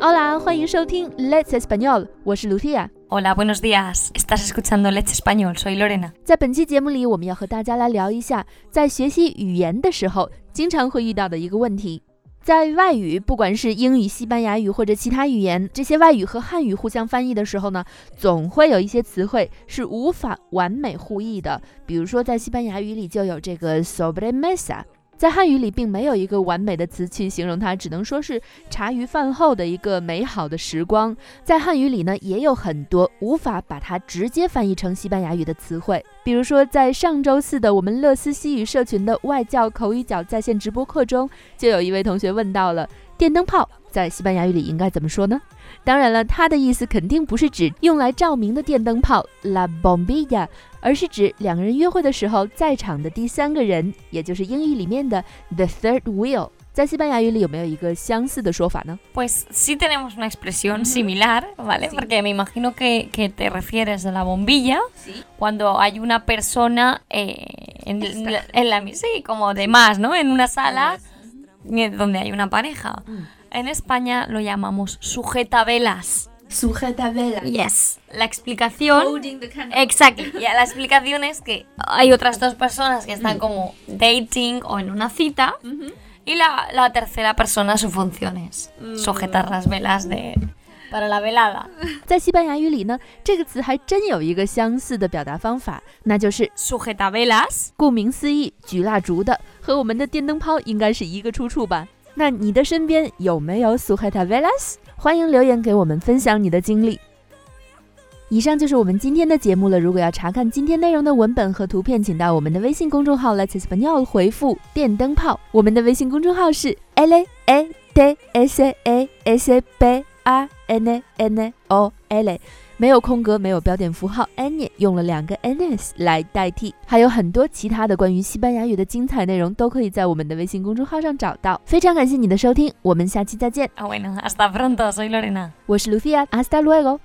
Hola，欢迎收听 Let's Español，我是 Lucia。Hola, buenos días. Estás escuchando Let's Español. Soy Lorena. 在本期节目里，我们要和大家来聊一下，在学习语言的时候，经常会遇到的一个问题。在外语，不管是英语、西班牙语或者其他语言，这些外语和汉语互相翻译的时候呢，总会有一些词汇是无法完美互译的。比如说，在西班牙语里就有这个 sobremesa。在汉语里，并没有一个完美的词去形容它，只能说是茶余饭后的一个美好的时光。在汉语里呢，也有很多无法把它直接翻译成西班牙语的词汇，比如说在上周四的我们乐思西语社群的外教口语角在线直播课中，就有一位同学问到了电灯泡在西班牙语里应该怎么说呢？当然了，它的意思肯定不是指用来照明的电灯泡 la bombilla，而是指两个人约会的时候在场的第三个人，也就是英语里面的 the third wheel。在西班牙语里有没有一个相似的说法呢？Pues sí tenemos una expresión similar, ¿vale? Porque me imagino que, que te refieres a la bombilla cuando hay una persona eh, en, la, en la sí, como de más, ¿no? En una sala donde hay una pareja. En España lo llamamos sujetavelas. Sujetavelas. Yes. La explicación. Exacto. la explicación es que hay otras dos personas que están como dating o en una cita. Y la, la, tercera persona su función es sujetar las velas de. Para la velada，在西班牙语里呢，这个词还真有一个相似的表达方法，那就是 sujetavelas。顾名思义，举蜡烛的，和我们的电灯泡应该是一个出处吧。 那你的身边有没有 sujetavelas？欢迎留言给我们分享你的经历。以上就是我们今天的节目了。如果要查看今天内容的文本和图片，请到我们的微信公众号 Let's Español 回复“电灯泡”。我们的微信公众号是 L A D S A S B A N N O L。没有空格，没有标点符号，any 用了两个 ns 来代替，还有很多其他的关于西班牙语的精彩内容都可以在我们的微信公众号上找到。非常感谢你的收听，我们下期再见。Ah bueno, hasta pronto, soy Lorena。我是 Lucia，hasta luego。